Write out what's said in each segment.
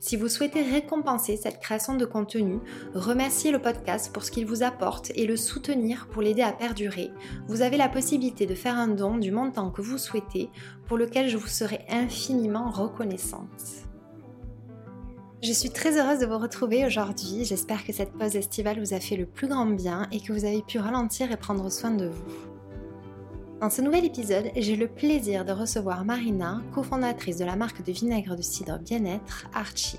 Si vous souhaitez récompenser cette création de contenu, remercier le podcast pour ce qu'il vous apporte et le soutenir pour l'aider à perdurer, vous avez la possibilité de faire un don du montant que vous souhaitez, pour lequel je vous serai infiniment reconnaissante. Je suis très heureuse de vous retrouver aujourd'hui. J'espère que cette pause estivale vous a fait le plus grand bien et que vous avez pu ralentir et prendre soin de vous. Dans ce nouvel épisode, j'ai le plaisir de recevoir Marina, cofondatrice de la marque de vinaigre de cidre bien-être Archie.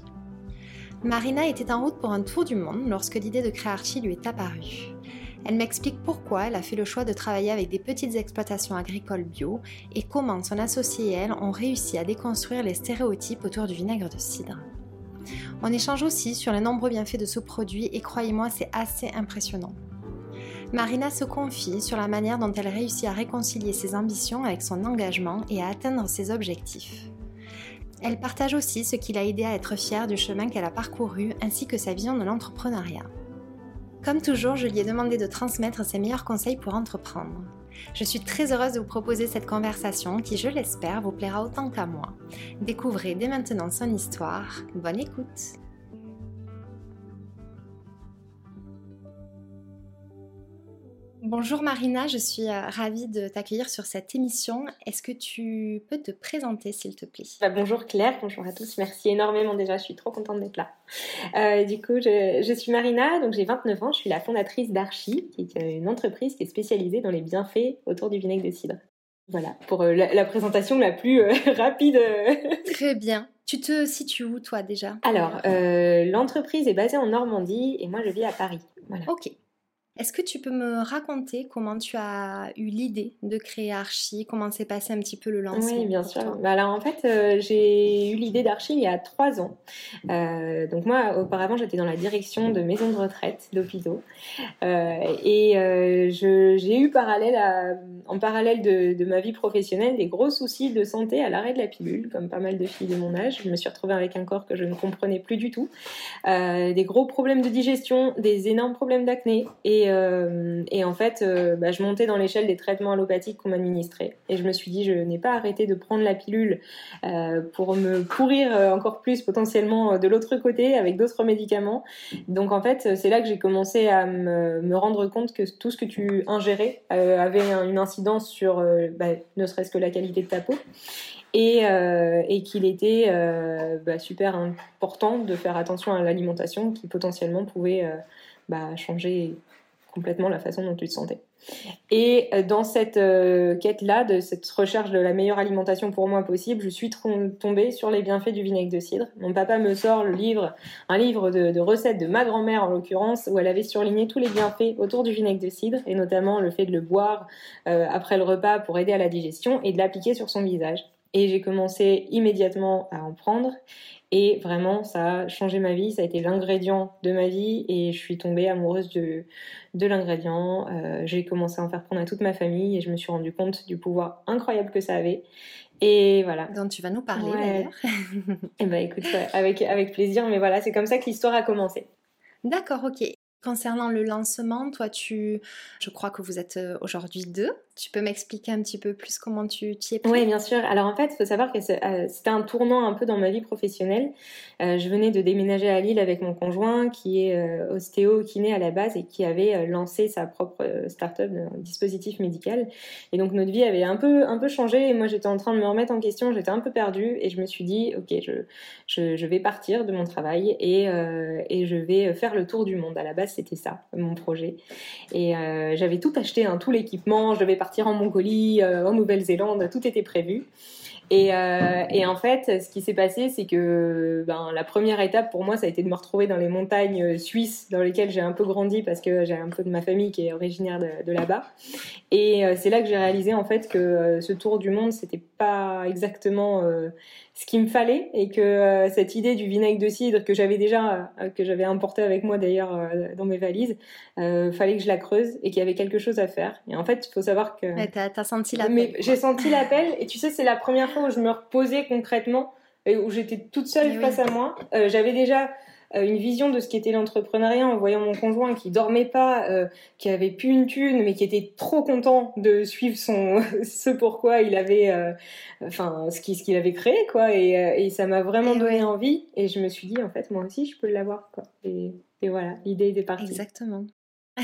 Marina était en route pour un tour du monde lorsque l'idée de créer Archie lui est apparue. Elle m'explique pourquoi elle a fait le choix de travailler avec des petites exploitations agricoles bio et comment son associé et elle ont réussi à déconstruire les stéréotypes autour du vinaigre de cidre. On échange aussi sur les nombreux bienfaits de ce produit et croyez-moi, c'est assez impressionnant. Marina se confie sur la manière dont elle réussit à réconcilier ses ambitions avec son engagement et à atteindre ses objectifs. Elle partage aussi ce qui l'a aidé à être fière du chemin qu'elle a parcouru ainsi que sa vision de l'entrepreneuriat. Comme toujours, je lui ai demandé de transmettre ses meilleurs conseils pour entreprendre. Je suis très heureuse de vous proposer cette conversation qui, je l'espère, vous plaira autant qu'à moi. Découvrez dès maintenant son histoire. Bonne écoute Bonjour Marina, je suis euh, ravie de t'accueillir sur cette émission. Est-ce que tu peux te présenter s'il te plaît? Bah, Bonjour Claire, bonjour à tous, merci énormément déjà, je suis trop contente d'être là. Euh, du coup, je, suis Marina, donc j'ai 29 ans, je suis la fondatrice d'Archie, qui est une entreprise qui est spécialisée dans les bienfaits autour du vinaigre de cidre. Voilà, pour euh, la, présentation la plus rapide. Très bien. Tu te situes où toi déjà? Alors, l'entreprise est basée en Normandie et moi je vis à Paris. Voilà. Ok. Est-ce que tu peux me raconter comment tu as eu l'idée de créer Archie Comment s'est passé un petit peu le lancement Oui, bien sûr. Bah, alors en fait, euh, j'ai eu l'idée d'Archie il y a trois ans. Euh, donc moi, auparavant, j'étais dans la direction de maisons de retraite, d'hôpitaux. Euh, et j'ai eu parallèle en parallèle de, de, ma vie professionnelle des gros soucis de santé à l'arrêt de la pilule, comme pas mal de filles de mon âge. Je me suis retrouvée avec un corps que je ne comprenais plus du tout. des gros problèmes de digestion, des énormes problèmes d'acné et euh, et, en fait, euh, bah, je montais dans l'échelle des traitements allopathiques qu'on m'administrait. Et je me suis dit, je n'ai pas arrêté de prendre la pilule euh, pour me pourrir encore plus potentiellement de l'autre côté avec d'autres médicaments. Donc en fait, c'est là que j'ai commencé à me, rendre compte que tout ce que tu ingérais avait une incidence sur bah, ne serait-ce que la qualité de ta peau. Et, qu'il était bah, super important de faire attention à l'alimentation qui potentiellement pouvait changer complètement la façon dont tu te sentais. Et euh, dans cette euh, quête-là, de cette recherche de la meilleure alimentation pour moi possible, je suis tombée sur les bienfaits du vinaigre de cidre. Mon papa me sort le livre, un livre de, recettes de ma grand-mère en l'occurrence, où elle avait surligné tous les bienfaits autour du vinaigre de cidre, et notamment le fait de le boire euh, après le repas pour aider à la digestion et de l'appliquer sur son visage. Et j'ai commencé immédiatement à en prendre. Et vraiment, ça a changé ma vie, ça a été l'ingrédient de ma vie et je suis tombée amoureuse de, de l'ingrédient. Euh, j'ai commencé à en faire prendre à toute ma famille et je me suis rendu compte du pouvoir incroyable que ça avait. Et voilà. Donc tu vas nous parler d'ailleurs. et eh ben écoute, avec, avec plaisir, mais voilà, c'est comme ça que l'histoire a commencé. D'accord, ok. Concernant le lancement, toi, tu, je crois que vous êtes euh, aujourd'hui deux. Tu peux m'expliquer un petit peu plus comment tu t'y es pris Oui, bien sûr. Alors en fait, il faut savoir que euh, c'était un tournant un peu dans ma vie professionnelle. Euh, je venais de déménager à Lille avec mon conjoint qui est euh, ostéo-kiné à la base et qui avait lancé sa propre start-up, un dispositif médical. Et donc notre vie avait un peu, un peu changé et moi j'étais en train de me remettre en question, j'étais un peu perdue et je me suis dit, ok, je, je, vais partir de mon travail et, et je vais faire le tour du monde. À la base, c'était ça, mon projet. Et j'avais tout acheté, hein, tout l'équipement, je devais partir partir en Mongolie, euh, en Nouvelle-Zélande, tout était prévu. Et, euh, et, en fait, ce qui s'est passé, c'est que ben, la première étape pour moi, ça a été de me retrouver dans les montagnes euh, suisses dans lesquelles j'ai un peu grandi parce que j'ai un peu de ma famille qui est originaire de là-bas. Et c'est là que j'ai réalisé en fait que ce tour du monde, c'était pas exactement ce qu'il me fallait et que euh, cette idée du vinaigre de cidre que j'avais déjà, euh, que j'avais importé avec moi d'ailleurs euh, dans mes valises, fallait que je la creuse et qu'il y avait quelque chose à faire. Et en fait, il faut savoir que. Ouais, t'as, as senti l'appel. j'ai senti l'appel et tu sais, c'est la première fois où je me reposais concrètement et où j'étais toute seule eh face à moi. j'avais déjà une vision de ce qu'était l'entrepreneuriat en voyant mon conjoint qui dormait pas, euh, qui avait plus une thune, mais qui était trop content de suivre son ce pourquoi il avait, euh, enfin ce qu'il avait créé quoi, et, et ça m'a vraiment donné envie. Et je me suis dit en fait moi aussi je peux l'avoir quoi. Et, et voilà, l'idée était partie. Exactement.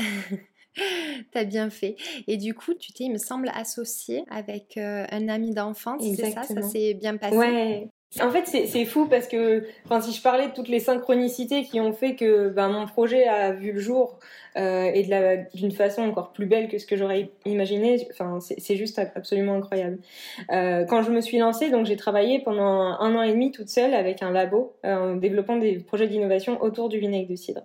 T'as bien fait. Et du coup, tu t'es, il me semble, associé avec un ami d'enfance, c'est ça? Ça s'est bien passé? Ouais, en fait, c'est fou parce que, enfin, si je parlais de toutes les synchronicités qui ont fait que ben, mon projet a vu le jour euh, et d'une façon encore plus belle que ce que j'aurais imaginé, enfin, c'est juste absolument incroyable. Euh, quand je me suis lancée, j'ai travaillé pendant un an et demi toute seule avec un labo euh, en développant des projets d'innovation autour du vinaigre de cidre.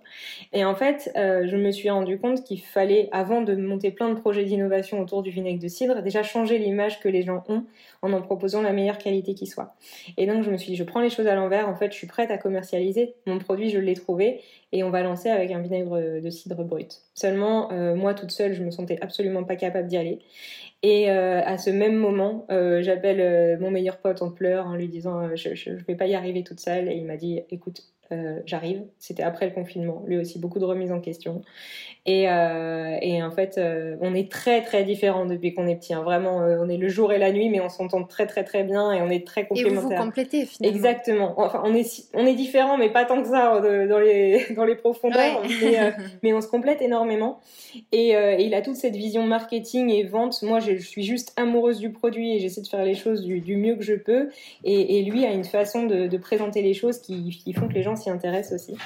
Et en fait, je me suis rendu compte qu'il fallait, avant de monter plein de projets d'innovation autour du vinaigre de cidre, déjà changer l'image que les gens ont en en proposant la meilleure qualité qui soit. Et donc je me suis dit, je prends les choses à l'envers, en fait je suis prête à commercialiser mon produit, je l'ai trouvé, et on va lancer avec un vinaigre de cidre brut. Seulement, euh, moi toute seule, je me sentais absolument pas capable d'y aller. Et euh, à ce même moment, euh, j'appelle mon meilleur pote en pleurs en lui disant je, je, je vais pas y arriver toute seule. Et il m'a dit écoute, euh, j'arrive. C'était après le confinement. Lui aussi, beaucoup de remises en question. Et, euh, et en fait, euh, on est très très différents depuis qu'on est petit. Hein. Vraiment, on est le jour et la nuit, mais on s'entend très très très bien et on est très complémentaires. Et vous vous complétez finalement. Exactement. Enfin, on est on est différents, mais pas tant que ça dans les dans les profondeurs. Mais, mais, on se complète énormément. Et, il a toute cette vision marketing et vente. Moi, je, suis juste amoureuse du produit et j'essaie de faire les choses du, du, mieux que je peux. Et, et lui a une façon de, de présenter les choses qui, qui font que les gens s'y intéresse aussi.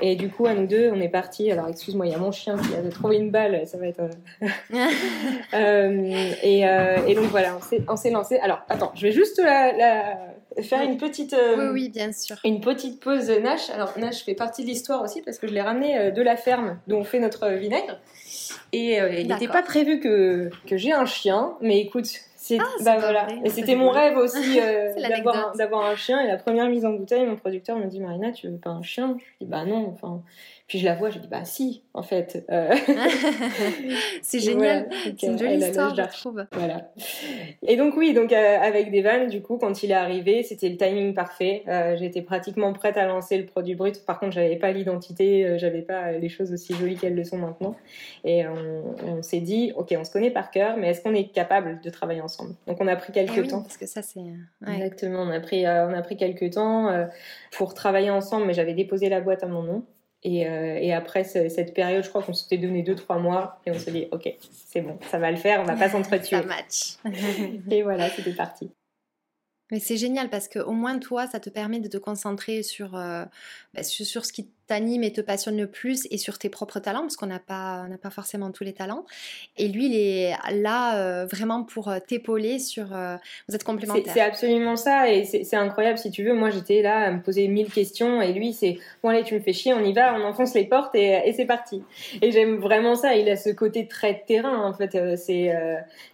Et du coup, à nous deux, on est parti. Alors, excuse-moi, il y a mon chien qui a trouvé une balle, ça va être. Euh, euh, et, euh, et, donc voilà, on s'est lancé. Alors, attends, je vais juste la, faire une petite. oui, oui, bien sûr. Une petite pause Nash. Alors, Nash fait partie de l'histoire aussi parce que je l'ai ramené de la ferme d'où on fait notre vinaigre. Et il n'était pas prévu que, que j'ai un chien, mais écoute, ah, bah voilà. Et c'était mon rêve aussi euh, d'avoir un, chien. Et la première mise en bouteille, mon producteur me dit Marina, tu veux pas un chien? Je dis bah non. Enfin, puis je la vois, je dis bah si, en fait. Euh. c'est génial. c'est une jolie histoire, je trouve. Voilà. Et donc oui, donc euh, avec Devan, du coup, quand il est arrivé, c'était le timing parfait. Euh, j'étais pratiquement prête à lancer le produit brut. Par contre, j'avais pas l'identité, j'avais pas les choses aussi jolies qu'elles le sont maintenant. Et on, s'est dit, ok, on se connaît par cœur, mais est-ce qu'on est capable de travailler ensemble? Donc on a pris quelques eh temps. Parce que ça c'est. Exactement, on a pris, on a pris quelques temps pour travailler ensemble, mais j'avais déposé la boîte à mon nom. Et, euh, et, après cette période, je crois qu'on s'était donné 2-3 mois et on s'est dit, ok, c'est bon, ça va le faire, on va pas s'entretuer. ça match. et voilà, c'était parti. Mais c'est génial parce que au moins toi, ça te permet de te concentrer sur, euh, bah, sur, sur, ce qui t'anime et te passionne le plus et sur tes propres talents, parce qu'on n'a pas, on pas forcément tous les talents. Et lui, il est là euh, vraiment pour euh, t'épauler sur... Euh, vous êtes complémentaires. C'est absolument ça, et c'est incroyable, si tu veux. Moi, j'étais là à me poser mille questions, et lui, c'est, bon allez, tu me fais chier, on y va, on enfonce les portes, et, et c'est parti. Et j'aime vraiment ça, il a ce côté très terrain, en fait. c'est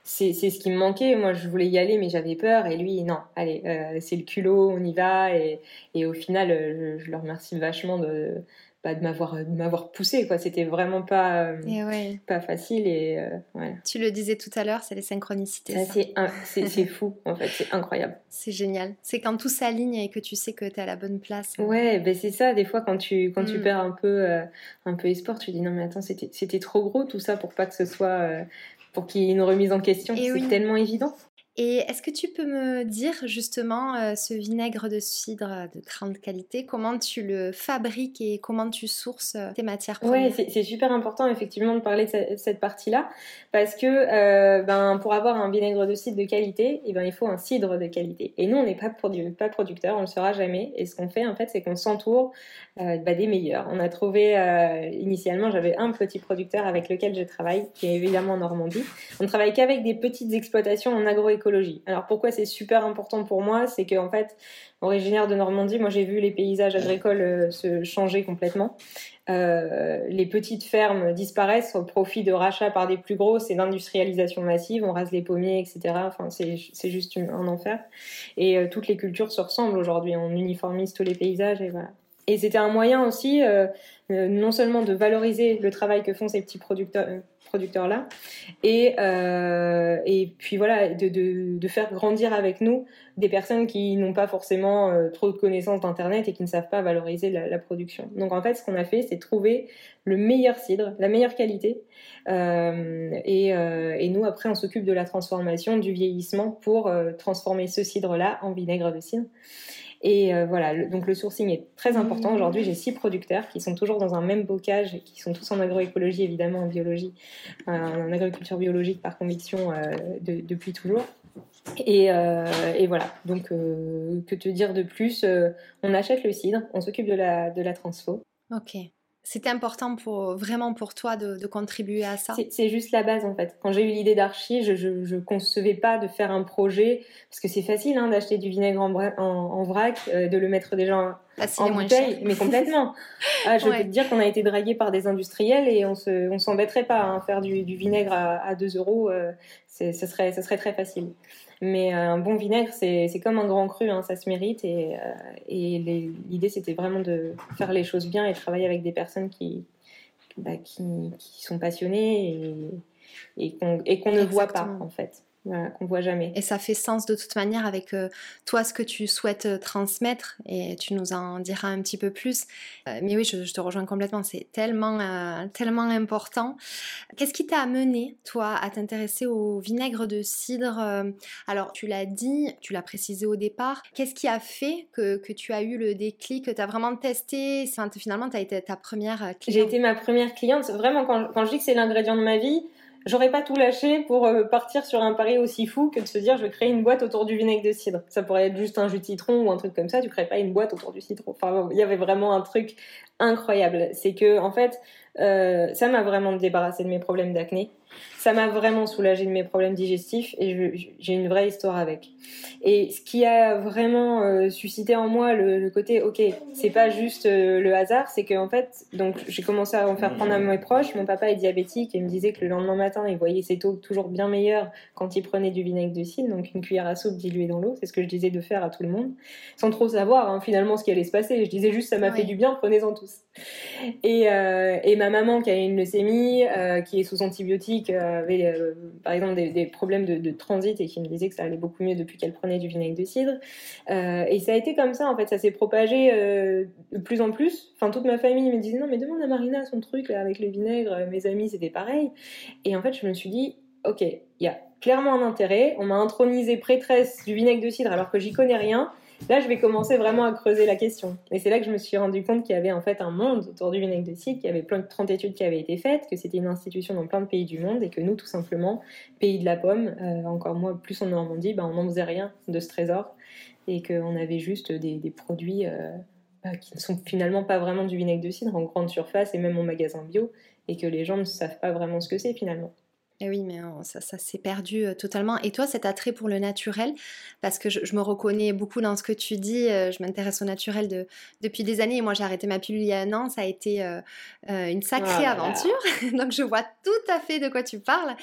c'est ce qui me manquait. Moi, je voulais y aller, mais j'avais peur, et lui, non, allez, c'est le culot, on y va, et, et au final, je, je le remercie vachement de bah, de m'avoir de m'avoir poussé quoi. C'était vraiment pas euh, pas facile et euh, tu le disais tout à l'heure c'est les synchronicités c'est c'est fou en fait c'est incroyable. C'est génial. C'est quand tout s'aligne et que tu sais que tu es à la bonne place ouais ben c'est ça des fois quand tu quand tu mm. perds un peu euh, un peu espoir tu dis non mais attends c'était c'était trop gros tout ça pour pas que ce soit pour qu'il y ait une remise en question. C'est tellement évident. Et est-ce que tu peux me dire justement euh, ce vinaigre de cidre de grande qualité, comment tu le fabriques et comment tu sources euh, tes matières premières? Oui, c'est super important effectivement de parler de cette partie-là parce que euh, ben, pour avoir un vinaigre de cidre de qualité, eh ben, il faut un cidre de qualité. Et nous, on n'est pas, pas producteur, on ne le sera jamais. Et ce qu'on fait en fait, c'est qu'on s'entoure bah, des meilleurs. On a trouvé initialement, j'avais un petit producteur avec lequel je travaille, qui est évidemment en Normandie. On travaille qu'avec des petites exploitations en agroécologie alors pourquoi c'est super important pour moi C'est qu'en fait, originaire de Normandie, moi j'ai vu les paysages agricoles euh, se changer complètement. Euh, les petites fermes disparaissent au profit de rachats par des plus grosses et d'industrialisation massive. On rase les pommiers, etc. Enfin, c'est juste un enfer. Et euh, toutes les cultures se ressemblent aujourd'hui. On uniformise tous les paysages et voilà. Et c'était un moyen aussi, non seulement de valoriser le travail que font ces petits producteurs, producteurs-là. Et, euh, et puis voilà, de, de, faire grandir avec nous des personnes qui n'ont pas forcément euh, trop de connaissances d'Internet et qui ne savent pas valoriser la, production. Donc en fait, ce qu'on a fait, c'est trouver le meilleur cidre, la meilleure qualité. Euh, et, et, nous, après, on s'occupe de la transformation, du vieillissement pour transformer ce cidre-là en vinaigre de cidre. Et euh, voilà, donc le sourcing est très important. Aujourd'hui, j'ai six producteurs qui sont toujours dans un même bocage, qui sont tous en agroécologie, évidemment, en biologie, euh, en agriculture biologique par conviction euh, depuis toujours. Et, voilà, donc que te dire de plus? On achète le cidre, on s'occupe de la, de la transfo. Ok. C'était important pour, vraiment pour toi de, contribuer à ça? C'est juste la base en fait. Quand j'ai eu l'idée d'archi, je ne concevais pas de faire un projet, parce que c'est facile hein, d'acheter du vinaigre en, en, vrac, euh, de le mettre déjà en, bouteille, mais complètement. Ah, je peux te dire qu'on a été dragué par des industriels et on se, on s'embêterait pas à hein, faire du, vinaigre à, à 2 euros, euh, ce serait, ça serait très facile. Mais euh, un bon vinaigre, c'est comme un grand cru, hein, ça se mérite. Et, euh, et l'idée, c'était vraiment de faire les choses bien et travailler avec des personnes qui, bah, qui, qui, sont passionnées et, et qu'on ne voit pas, en fait qu'on voit jamais. Et ça fait sens de toute manière avec euh, toi ce que tu souhaites euh, transmettre et tu nous en diras un petit peu plus. Euh, mais oui, je, te rejoins complètement, c'est tellement, tellement important. Qu'est-ce qui t'a amené, toi, à t'intéresser au vinaigre de cidre Alors, tu l'as dit, tu l'as précisé au départ. Qu'est-ce qui a fait que, que, tu as eu le déclic, que tu as vraiment testé Finalement, tu as été ta première cliente? J'ai été ma première cliente. Vraiment, quand, quand je dis que c'est l'ingrédient de ma vie, j'aurais pas tout lâché pour euh, partir sur un pari aussi fou que de se dire je vais créer une boîte autour du vinaigre de cidre. Ça pourrait être juste un jus de citron ou un truc comme ça, tu crées pas une boîte autour du citron. Enfin, il y avait vraiment un truc incroyable. C'est que en fait, euh, ça m'a vraiment débarrassé de mes problèmes d'acné. Ça m'a vraiment soulagé de mes problèmes digestifs et j'ai une vraie histoire avec. Et ce qui a vraiment euh, suscité en moi le, côté, ok, c'est pas juste euh, le hasard, c'est qu'en fait, donc j'ai commencé à en faire prendre à mes proches. Mon papa est diabétique et me disait que le lendemain matin, il voyait ses taux toujours bien meilleurs quand il prenait du vinaigre de cidre, donc une cuillère à soupe diluée dans l'eau. C'est ce que je disais de faire à tout le monde, sans trop savoir hein, finalement ce qui allait se passer. Je disais juste, ça m'a fait du bien, prenez-en tous. Et, et, ma maman qui a une leucémie, qui est sous antibiotiques, avait euh, par exemple des, problèmes de, transit et qui me disait que ça allait beaucoup mieux depuis qu'elle prenait du vinaigre de cidre. Euh, et ça a été comme ça, en fait, ça s'est propagé euh, de plus en plus. Enfin, toute ma famille me disait non, mais demande à Marina son truc avec le vinaigre. Mes amis, c'était pareil. Et en fait, je me suis dit, ok, il y a clairement un intérêt. On m'a intronisé prêtresse du vinaigre de cidre alors que j'y connais rien. Là, je vais commencer vraiment à creuser la question. Et c'est là que je me suis rendu compte qu'il y avait en fait un monde autour du vinaigre de cidre, qu'il y avait plein de 30 études qui avaient été faites, que c'était une institution dans plein de pays du monde et que nous, tout simplement, pays de la pomme, euh, encore moins plus en Normandie, ben, on n'en faisait rien de ce trésor et qu'on avait juste des, produits euh, bah, qui ne sont finalement pas vraiment du vinaigre de cidre en grande surface et même en magasin bio et que les gens ne savent pas vraiment ce que c'est finalement. Et eh oui, mais ça, ça s'est perdu euh, totalement. Et toi, cet attrait pour le naturel, parce que je, me reconnais beaucoup dans ce que tu dis, euh, je m'intéresse au naturel de, depuis des années, et moi j'ai arrêté ma pilule il y a un an, ça a été euh, une sacrée aventure, donc je vois tout à fait de quoi tu parles.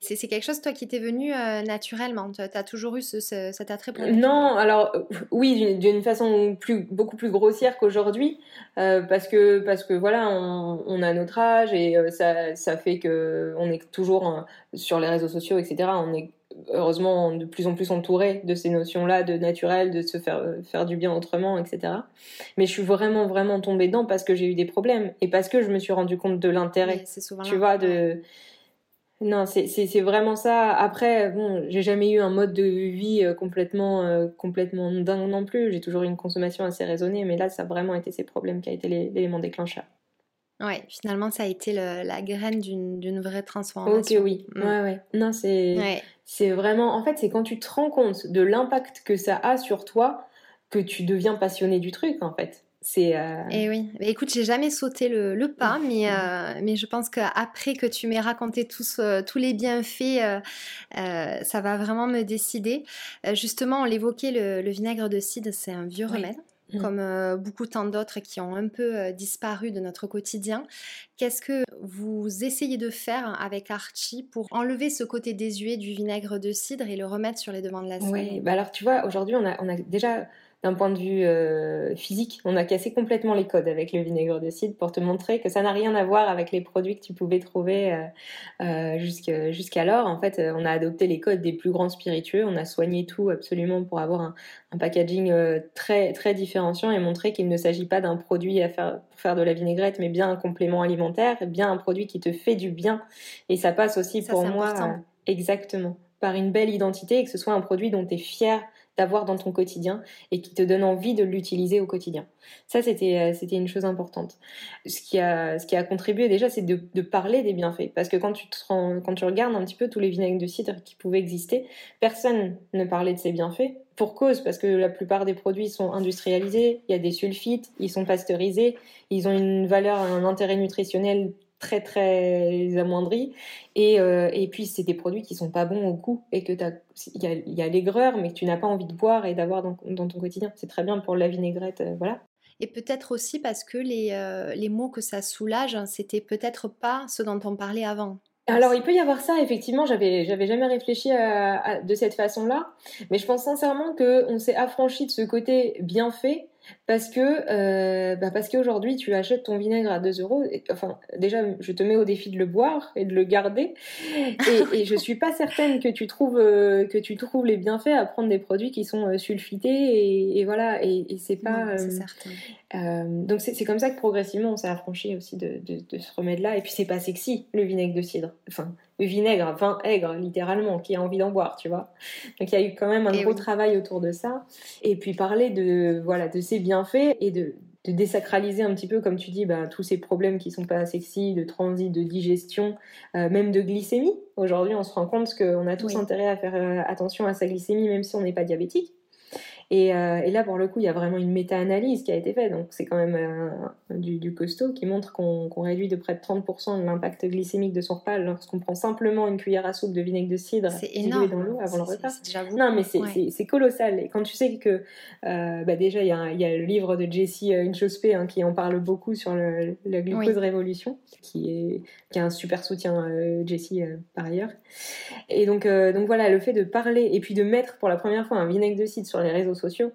C'est quelque chose, toi, qui t'est venu naturellement, tu as toujours eu cet attrait pour le naturel? Non, alors oui, d'une façon plus, beaucoup plus grossière qu'aujourd'hui, parce, que, parce que voilà, on, on, a notre âge, et ça, ça fait qu'on est toujours sur les réseaux sociaux, etc. On est heureusement de plus en plus entouré de ces notions-là, de naturel, de se faire, faire du bien autrement, etc. Mais je suis vraiment, vraiment tombée dedans parce que j'ai eu des problèmes et parce que je me suis rendu compte de l'intérêt, tu vois, de... Non, c'est vraiment ça. Après, bon, j'ai jamais eu un mode de vie euh, complètement, euh, complètement dingue non plus. J'ai toujours eu une consommation assez raisonnée, mais là, ça a vraiment été ces problèmes qui a été l'élément déclencheur. Ouais, finalement, ça a été la graine d'une vraie transformation. Ok, oui. Mm. Ouais, ouais. Non, c'est c'est vraiment. En fait, c'est quand tu te rends compte de l'impact que ça a sur toi que tu deviens passionné du truc, en fait. C'est. Euh... Et eh oui. Mais écoute, j'ai jamais sauté le, le pas, mais, euh, mais je pense qu'après que tu m'aies raconté tous, euh, tous les bienfaits, euh, ça va vraiment me décider. justement, on l'évoquait, le, le, vinaigre de cidre, c'est un vieux remède. Mmh. comme beaucoup tant d'autres qui ont un peu disparu de notre quotidien. Qu'est-ce que vous essayez de faire avec Archie pour enlever ce côté désuet du vinaigre de cidre et le remettre sur les devants de la scène? Oui, bah alors tu vois, aujourd'hui on a, on a déjà d'un point de vue euh, physique, on a cassé complètement les codes avec le vinaigre de cidre pour te montrer que ça n'a rien à voir avec les produits que tu pouvais trouver euh, euh jusqu'alors. En fait, on a adopté les codes des plus grands spiritueux, on a soigné tout absolument pour avoir un, un packaging très très différenciant et montrer qu'il ne s'agit pas d'un produit à faire pour faire de la vinaigrette, mais bien un complément alimentaire, bien un produit qui te fait du bien. Et ça passe aussi pour moi exactement par une belle identité et que ce soit un produit dont tu es fier d'avoir dans ton quotidien et qui te donne envie de l'utiliser au quotidien. Ça, c'était euh, c'était une chose importante. Ce qui a contribué déjà, c'est de, parler des bienfaits, parce que quand tu quand tu regardes un petit peu tous les vinaigres de cidre qui pouvaient exister, personne ne parlait de ces bienfaits. Pour cause, parce que la plupart des produits sont industrialisés, il y a des sulfites, ils sont pasteurisés, ils ont une valeur, un intérêt nutritionnel très très amoindri. Et, euh, et puis c'est des produits qui sont pas bons au goût et que il y a, y a l'aigreur mais que tu n'as pas envie de boire et d'avoir dans, dans, ton quotidien. C'est très bien pour la vinaigrette euh, voilà. Et peut-être aussi parce que les, euh, les mots que ça soulage c'était peut-être pas ce dont on parlait avant. Alors, il peut y avoir ça, effectivement, j'avais, j'avais jamais réfléchi à, de cette façon-là, mais je pense sincèrement qu'on s'est affranchi de ce côté bien fait parce que euh, bah parce qu'aujourd'hui tu achètes ton vinaigre à 2 euros. Enfin, déjà, je te mets au défi de le boire et de le garder. Et, et je suis pas certaine que tu trouves euh, que tu trouves les bienfaits à prendre des produits qui sont euh, sulfités et, et voilà. Et, et c'est pas. certain. Euh, donc c'est comme ça que progressivement on s'est affranchi aussi de, de, de ce remède-là. Et puis c'est pas sexy le vinaigre de cidre. Enfin, vinaigre, vin aigre littéralement, qui a envie d'en boire, tu vois. Donc il y a eu quand même un gros travail autour de ça. Et puis parler de voilà de ses bienfaits et de, de désacraliser un petit peu, comme tu dis, bah, tous ces problèmes qui sont pas sexy, de transit, de digestion, euh, même de glycémie. Aujourd'hui, on se rend compte qu'on a tous intérêt à faire euh, attention à sa glycémie, même si on n'est pas diabétique. Euh, et, là, pour le coup, il y a vraiment une méta-analyse qui a été faite. Donc, c'est quand même euh, du, costaud qui montre qu'on réduit de près de 30% l'impact glycémique de son repas lorsqu'on prend simplement une cuillère à soupe de vinaigre de cidre dilué dans l'eau avant le repas. non, mais c'est colossal. Et quand tu sais que, euh, bah déjà, il y, a, y, a le livre de Jessie Inchospé hein, qui en parle beaucoup sur le, la glucose révolution, qui est, qui a un super soutien, Jessie, par ailleurs. Et donc, donc voilà, le fait de parler et puis de mettre pour la première fois un vinaigre de cidre sur les réseaux sociaux.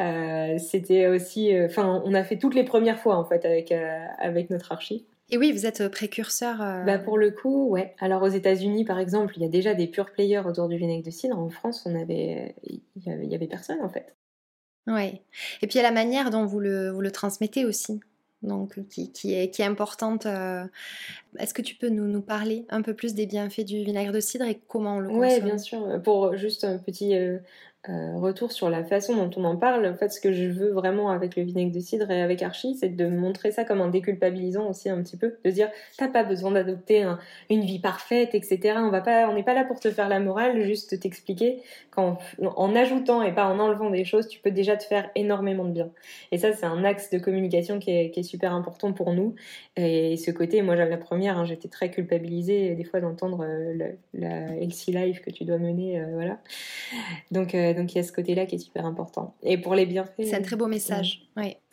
Euh, c'était aussi, euh, enfin, on a fait toutes les premières fois en fait avec euh, avec notre archi. Et oui, vous êtes précurseur. Bah pour le coup, ouais. Alors aux États-Unis, par exemple, il y a déjà des pure players autour du vinaigre de cidre. En France, on avait, il y avait, personne en fait. Ouais. Et puis il y a la manière dont vous le, vous le transmettez aussi donc qui, qui, est, qui est importante. Est-ce que tu peux nous, nous parler un peu plus des bienfaits du vinaigre de cidre et comment on le consomme? Oui, bien sûr. Pour juste un petit, euh, retour sur la façon dont on en parle. En fait, ce que je veux vraiment avec le vinaigre de cidre et avec Archie, c'est de montrer ça comme un déculpabilisant aussi un petit peu, de dire t'as pas besoin d'adopter une vie parfaite, etc. On va pas, on n'est pas là pour te faire la morale, juste t'expliquer qu'en en ajoutant et pas en enlevant des choses, tu peux déjà te faire énormément de bien. Et ça, c'est un axe de communication qui est, super important pour nous. Et ce côté, moi, j'avais la première, hein, j'étais très culpabilisée des fois d'entendre euh, la, LC Life que tu dois mener, euh, voilà. Donc donc il y a ce côté-là qui est super important. Et pour les bienfaits. C'est un très beau message.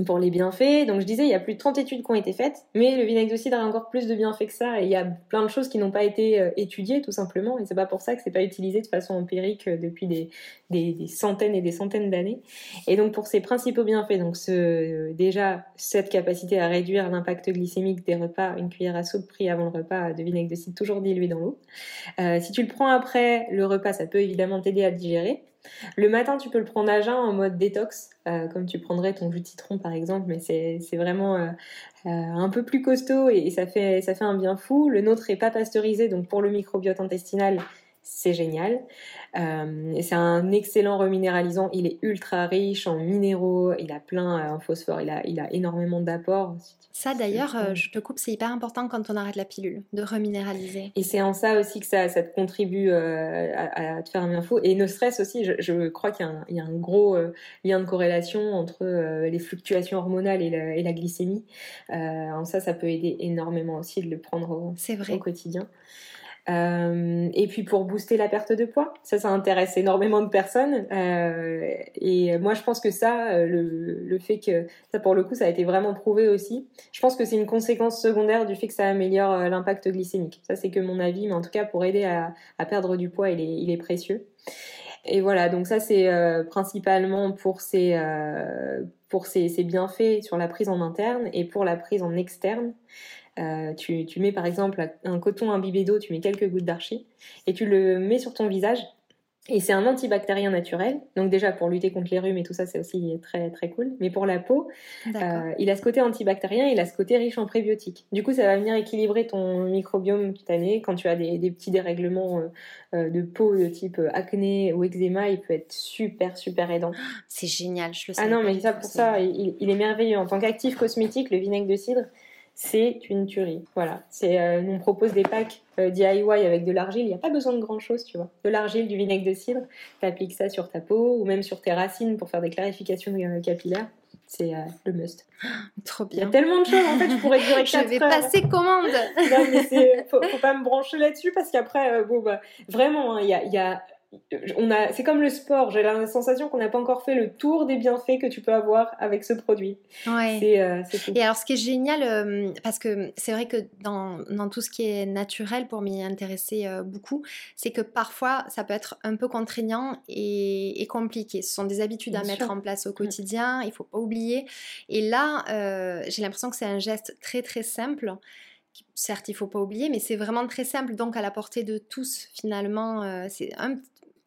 Pour les bienfaits, donc je disais, il y a plus de 30 études qui ont été faites, mais le vinaigre de cidre a encore plus de bienfaits que ça. Et il y a plein de choses qui n'ont pas été euh, étudiées, tout simplement. Et c'est pas pour ça que c'est pas utilisé de façon empirique euh, depuis des, des, centaines et des centaines d'années. Et donc pour ces principaux bienfaits, donc ce, euh, déjà cette capacité à réduire l'impact glycémique des repas, une cuillère à soupe prise avant le repas de vinaigre de cidre toujours dilué dans l'eau. si tu le prends après le repas, ça peut évidemment t'aider à digérer. Le matin, tu peux le prendre à jeun en mode détox, comme tu prendrais ton jus de citron par exemple, mais c'est vraiment un peu plus costaud et, ça, fait, ça fait un bien fou. Le nôtre est pas pasteurisé, donc pour le microbiote intestinal, c'est génial. Euh, c'est un excellent reminéralisant. Il est ultra riche en minéraux, il a plein euh, en phosphore, il a, il a énormément d'apports. Ça d'ailleurs, euh, je te coupe, c'est hyper important quand on arrête la pilule, de reminéraliser. Et c'est en ça aussi que ça, ça te contribue à, te faire un bien fou. Et le stress aussi, je, crois qu'il y, a un gros lien de corrélation entre les fluctuations hormonales et, et la glycémie. en ça, ça peut aider énormément aussi de le prendre au, au quotidien. Euh, et puis pour booster la perte de poids, ça, ça intéresse énormément de personnes. Euh, et moi, je pense que ça, euh, le, fait que ça, pour le coup, ça a été vraiment prouvé aussi. Je pense que c'est une conséquence secondaire du fait que ça améliore l'impact glycémique. Ça, c'est que mon avis, mais en tout cas, pour aider à, perdre du poids, il est, précieux. Et voilà, donc ça, c'est principalement pour ces bienfaits sur la prise en interne et pour la prise en externe. Euh, tu, mets par exemple un coton imbibé d'eau, tu mets quelques gouttes d'archi et tu le mets sur ton visage. Et c'est un antibactérien naturel, donc déjà pour lutter contre les rhumes et tout ça, c'est aussi très très cool. Mais pour la peau, euh, il a ce côté antibactérien, il a ce côté riche en prébiotiques. Du coup, ça va venir équilibrer ton microbiome cutané. Quand tu as des, petits dérèglements euh, de peau de type acné ou eczéma, il peut être super super aidant. C'est génial, je le sais. Ah non, mais ça pour ça, il, il est merveilleux en tant qu'actif cosmétique. Le vinaigre de cidre, c'est une tuerie. Voilà. C'est, euh, on propose des packs euh, DIY avec de l'argile. Il n'y a pas besoin de grand chose, tu vois. De l'argile, du vinaigre de cidre. Tu appliques ça sur ta peau ou même sur tes racines pour faire des clarifications euh, capillaires. C'est le must. Trop bien. Il y a tellement de choses, en fait, je pourrais durer 4 Je vais passer commande. non, mais faut, faut, pas me brancher là-dessus parce qu'après, bon, bah, vraiment, hein, il y, a, on a, c'est comme le sport, j'ai la sensation qu'on n'a pas encore fait le tour des bienfaits que tu peux avoir avec ce produit. Ouais. Euh, et alors, ce qui est génial, euh, parce que c'est vrai que dans, dans, tout ce qui est naturel, pour m'y intéresser euh, beaucoup, c'est que parfois, ça peut être un peu contraignant et, compliqué. Ce sont des habitudes à mettre en place au mm. quotidien, il faut pas oublier. Et là, j'ai l'impression que c'est un geste très très simple certes, il faut pas oublier, mais c'est vraiment très simple, donc à la portée de tous finalement. c'est un,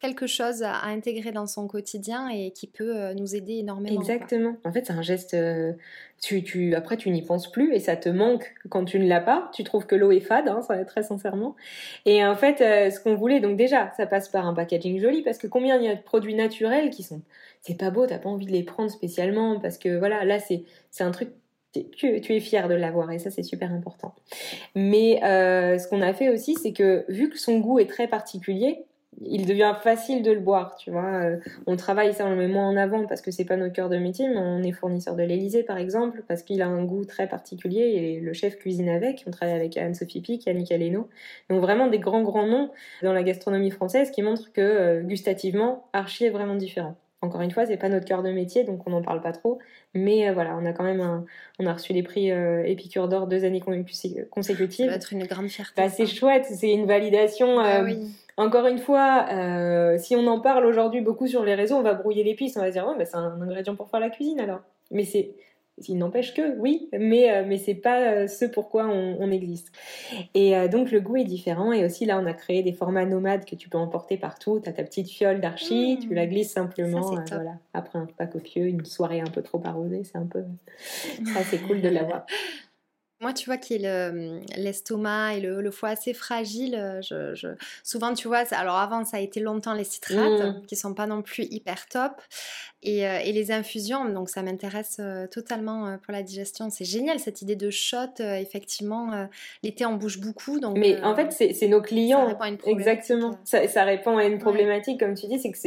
quelque chose à, intégrer dans son quotidien et qui peut euh, nous aider énormément. Exactement. En fait, c'est un geste. Euh, tu, tu, après, tu n'y penses plus et ça te manque quand tu ne l'as pas. Tu trouves que l'eau est fade, hein, ça, très sincèrement. Et en fait, euh, ce qu'on voulait, donc déjà, ça passe par un packaging joli parce que combien il y a de produits naturels qui sont. C'est pas beau, t'as pas envie de les prendre spécialement parce que voilà, là, c'est un truc tu, tu, es fier de l'avoir et ça c'est super important. Mais ce qu'on a fait aussi, c'est que vu que son goût est très particulier, il devient facile de le boire, tu vois. Euh, on travaille ça, on le met moins en avant parce que c'est pas notre cœur de métier, mais on est fournisseur de l'Elysée par exemple, parce qu'il a un goût très particulier et le chef cuisine avec. On travaille avec Anne-Sophie Pic, Yannick Aleno. Donc vraiment des grands grands noms dans la gastronomie française qui montrent que euh, gustativement, Archie est vraiment différent. Encore une fois, c'est pas notre cœur de métier, donc on n'en parle pas trop. Mais euh, voilà, on a quand même on a reçu les prix Épicure d'or deux années consécutives. Ça va être une grande fierté. Bah, c'est chouette, c'est une validation. Ah oui encore une fois, euh, si on en parle aujourd'hui beaucoup sur les réseaux, on va brouiller les pistes, on va dire ouais, c'est un ingrédient pour faire la cuisine alors. Mais c'est il n'empêche que, oui, mais, euh, mais c'est pas euh, ce pourquoi on, on existe. Et donc le goût est différent. Et aussi là, on a créé des formats nomades que tu peux emporter partout. Tu as ta petite fiole d'archi, tu la mmh. glisses simplement. voilà. Après un repas copieux, une soirée un peu trop arrosée, c'est un peu. Ça, c'est cool de l'avoir. Moi, tu vois, qui est l'estomac et le, foie assez fragile, euh, je, souvent, tu vois, alors avant, ça a été longtemps les citrates, mmh. qui sont pas non plus hyper top, et, euh, et les infusions, donc ça m'intéresse euh, totalement pour la digestion. C'est génial cette idée de shot, effectivement, l'été on bouge beaucoup. Donc, Mais en fait, c'est nos clients. Ça répond à une Exactement. Ça, ça, répond à une problématique, comme tu dis, c'est que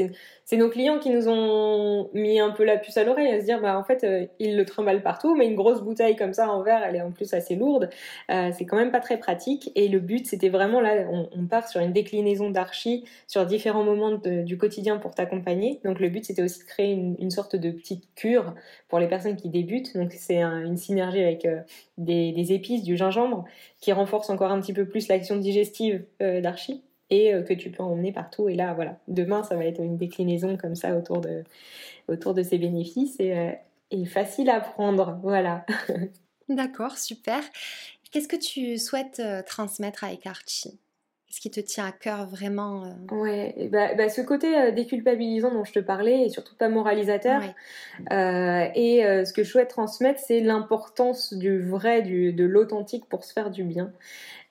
c'est nos clients qui nous ont mis un peu la puce à l'oreille à se dire bah en fait ils le trimballent partout mais une grosse bouteille comme ça en verre elle est en plus assez lourde euh, c'est quand même pas très pratique et le but c'était vraiment là on, part sur une déclinaison d'archi sur différents moments du quotidien pour t'accompagner donc le but c'était aussi de créer une, sorte de petite cure pour les personnes qui débutent donc c'est une synergie avec euh, des, épices du gingembre qui renforce encore un petit peu plus l'action digestive d'archi et euh, que tu peux emmener partout. Et là, voilà, demain, ça va être une déclinaison comme ça autour de, autour de ces bénéfices euh, et facile à prendre. Voilà. D'accord, super. Qu'est-ce que tu souhaites euh, transmettre avec Archie ce qui te tient à cœur vraiment Ouais, bah, bah, ce côté déculpabilisant dont je te parlais, et surtout pas moralisateur. et ce que je souhaite transmettre, c'est l'importance du vrai, du, de l'authentique pour se faire du bien.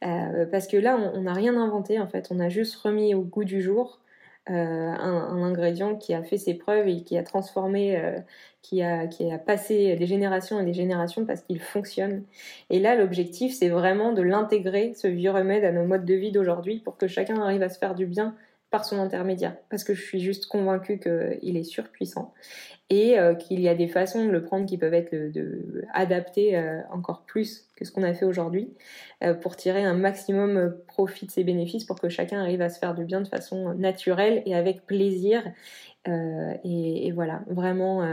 parce que là, on n'a rien inventé en fait, on a juste remis au goût du jour euh, un, ingrédient qui a fait ses preuves et qui a transformé, euh, qui, a, qui a passé des générations et des générations parce qu'il fonctionne. Et là, l'objectif, c'est vraiment de l'intégrer, ce vieux remède, à nos modes de vie d'aujourd'hui pour que chacun arrive à se faire du bien par son intermédiaire. Parce que je suis juste convaincue qu'il est surpuissant et euh, qu'il y a des façons de le prendre qui peuvent être de, adaptées euh, encore plus que ce qu'on a fait aujourd'hui euh, pour tirer un maximum profit de ses bénéfices pour que chacun arrive à se faire du bien de façon naturelle et avec plaisir et, voilà vraiment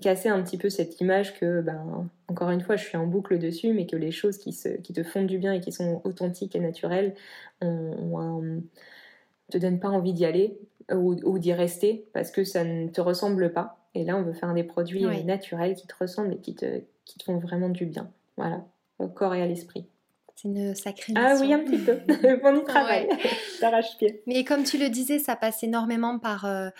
casser un petit peu cette image que ben encore une fois je suis en boucle dessus mais que les choses qui, se, qui te font du bien et qui sont authentiques et naturelles ne te donnent pas envie d'y aller ou, d'y rester parce que ça ne te ressemble pas. Et là, on veut faire des produits euh, naturels qui te ressemblent et qui te, qui te font vraiment du bien. Voilà, au corps et à l'esprit. C'est une sacrée mission. Ah oui, un petit peu. Mon travail. D'arrache-pied. Mais comme tu le disais, ça passe énormément par, euh, euh,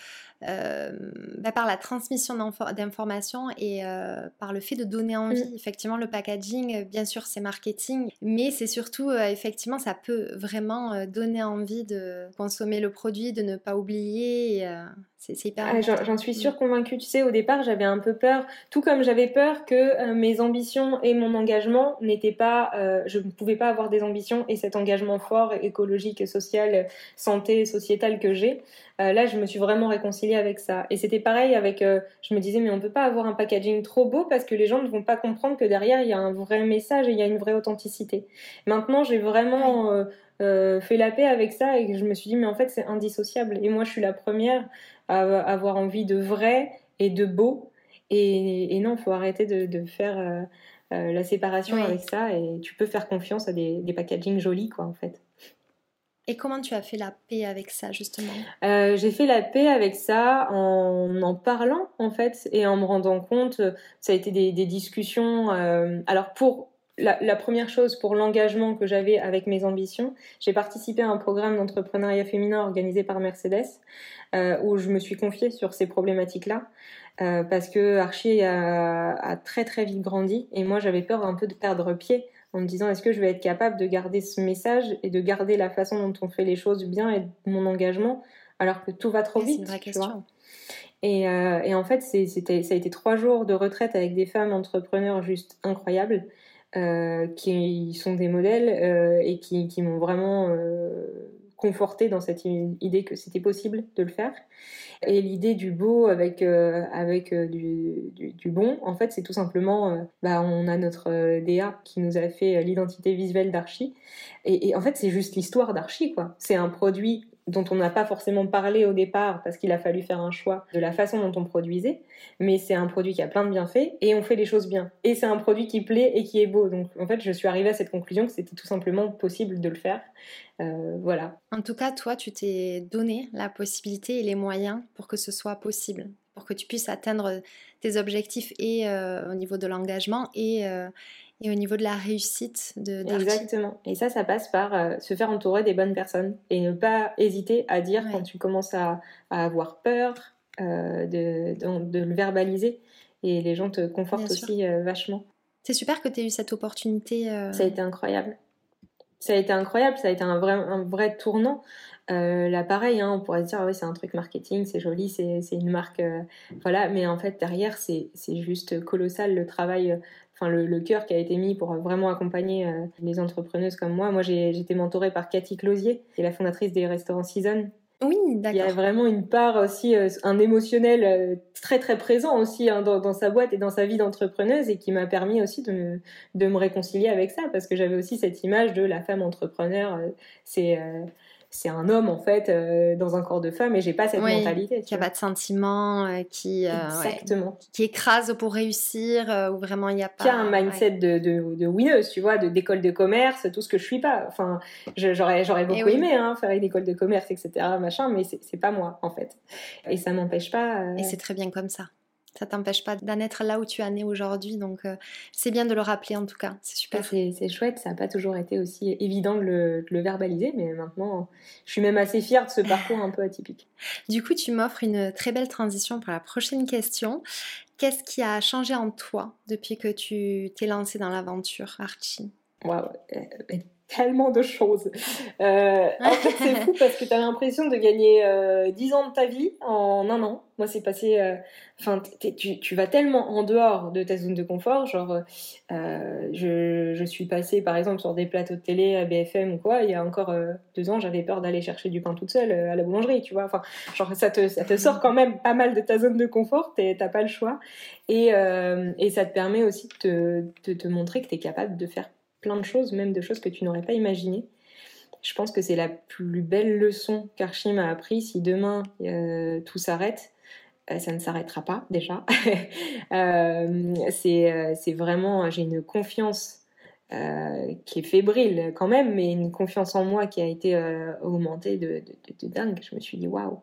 bah, par la transmission d'informations et euh, par le fait de donner envie. Mm. Effectivement, le packaging, bien sûr, c'est marketing, mais c'est surtout, effectivement, ça peut vraiment donner envie de consommer le produit, de ne pas oublier. C'est hyper ah, J'en suis sûre convaincue. Tu sais, au départ, j'avais un peu peur, tout comme j'avais peur que euh, mes ambitions et mon engagement n'étaient pas. Euh, je ne pouvais pas avoir des ambitions et cet engagement fort, écologique, social, santé, sociétal que j'ai. Euh, là, je me suis vraiment réconciliée avec ça. Et c'était pareil avec. je me disais, mais on ne peut pas avoir un packaging trop beau parce que les gens ne vont pas comprendre que derrière, il y a un vrai message et il y a une vraie authenticité. Maintenant, j'ai vraiment. fait la paix avec ça et je me suis dit mais en fait c'est indissociable et moi je suis la première avoir envie de vrai et de beau. Et, non, il faut arrêter de, faire euh, euh, la séparation avec ça et tu peux faire confiance à des, des packaging jolis, quoi, en fait. Et comment tu as fait la paix avec ça, justement? Euh, J'ai fait la paix avec ça en en parlant, en fait, et en me rendant compte. Ça a été des, discussions. alors, pour la, première chose pour l'engagement que j'avais avec mes ambitions, j'ai participé à un programme d'entrepreneuriat féminin organisé par Mercedes euh, où je me suis confiée sur ces problématiques-là euh, parce que Archie a, très très vite grandi et moi j'avais peur un peu de perdre pied en me disant est-ce que je vais être capable de garder ce message et de garder la façon dont on fait les choses bien et mon engagement alors que tout va trop vite. C'est une question. Et, euh, et, en fait, c'était, ça a été trois jours de retraite avec des femmes entrepreneurs juste incroyables. Euh, qui sont des modèles euh, et qui, qui m'ont vraiment conforté dans cette idée que c'était possible de le faire. Et l'idée du beau avec, avec du, du, bon, en fait, c'est tout simplement, bah, on a notre DA qui nous a fait l'identité visuelle d'Archie. Et, et, en fait, c'est juste l'histoire d'Archie, quoi. C'est un produit dont on n'a pas forcément parlé au départ parce qu'il a fallu faire un choix de la façon dont on produisait, mais c'est un produit qui a plein de bienfaits et on fait les choses bien. Et c'est un produit qui plaît et qui est beau. Donc en fait, je suis arrivée à cette conclusion que c'était tout simplement possible de le faire. Euh, voilà. En tout cas, toi, tu t'es donné la possibilité et les moyens pour que ce soit possible, pour que tu puisses atteindre tes objectifs et euh, au niveau de l'engagement et, euh, et au niveau de la réussite de Exactement. Et ça, ça passe par euh, se faire entourer des bonnes personnes et ne pas hésiter à dire quand tu commences à, avoir peur, euh, de, de, le verbaliser. Et les gens te confortent aussi euh, vachement. C'est super que tu aies eu cette opportunité. Ça a été incroyable. Ça a été incroyable, ça a été un vrai, un vrai tournant. là, pareil, hein, on pourrait se dire, ah oui, c'est un truc marketing, c'est joli, c'est une marque, voilà, mais en fait, derrière, c'est juste colossal le travail enfin le, cœur qui a été mis pour vraiment accompagner euh, les entrepreneuses comme moi. Moi, j'ai été mentorée par Cathy Closier, qui est la fondatrice des restaurants Season. Oui, d'accord. Il y a vraiment une part aussi, euh, un émotionnel euh, très très présent aussi hein, dans, sa boîte et dans sa vie d'entrepreneuse et qui m'a permis aussi de me, de me réconcilier avec ça parce que j'avais aussi cette image de la femme entrepreneur. c'est c'est un homme en fait euh, dans un corps de femme et j'ai pas cette mentalité. Qui a pas de sentiments, euh, qui, euh, Exactement. qui écrase pour réussir, ou vraiment il y a pas. Qui a un mindset de, de, de, winneuse, tu vois, d'école de, commerce, tout ce que je suis pas. Enfin, j'aurais j'aurais beaucoup aimé hein, faire une école de commerce, etc. Machin, mais c'est pas moi en fait. Et ça m'empêche pas. Et c'est très bien comme ça. Ça t'empêche pas d'en être là où tu en es aujourd'hui. Donc c'est bien de le rappeler en tout cas, c'est super. C'est chouette, ça n'a pas toujours été aussi évident de le, le, verbaliser, mais maintenant je suis même assez fière de ce parcours un peu atypique. Du coup, tu m'offres une très belle transition pour la prochaine question. Qu'est-ce qui a changé en toi depuis que tu t'es lancée dans l'aventure, Archie? Waouh, tellement de choses. Euh, en fait, c'est fou parce que tu as l'impression de gagner euh, 10 ans de ta vie en un an. Moi, c'est passé. Euh, enfin, tu, tu, vas tellement en dehors de ta zone de confort. Genre, euh, je, je, suis passée, par exemple, sur des plateaux de télé à BFM ou quoi. Il y a encore deux ans, j'avais peur d'aller chercher du pain toute seule à la boulangerie, tu vois. Enfin, genre, ça te, ça te sort quand même pas mal de ta zone de confort. T'as pas le choix. Et, et ça te permet aussi de te, de te montrer que tu es capable de faire plein de choses, même de choses que tu n'aurais pas imaginées. Je pense que c'est la plus belle leçon qu'Archie m'a appris. Si demain euh, tout s'arrête, euh, ça ne s'arrêtera pas déjà. euh, c'est vraiment, j'ai une confiance qui est fébrile quand même, mais une confiance en moi qui a été augmentée de, de, dingue. Je me suis dit, waouh,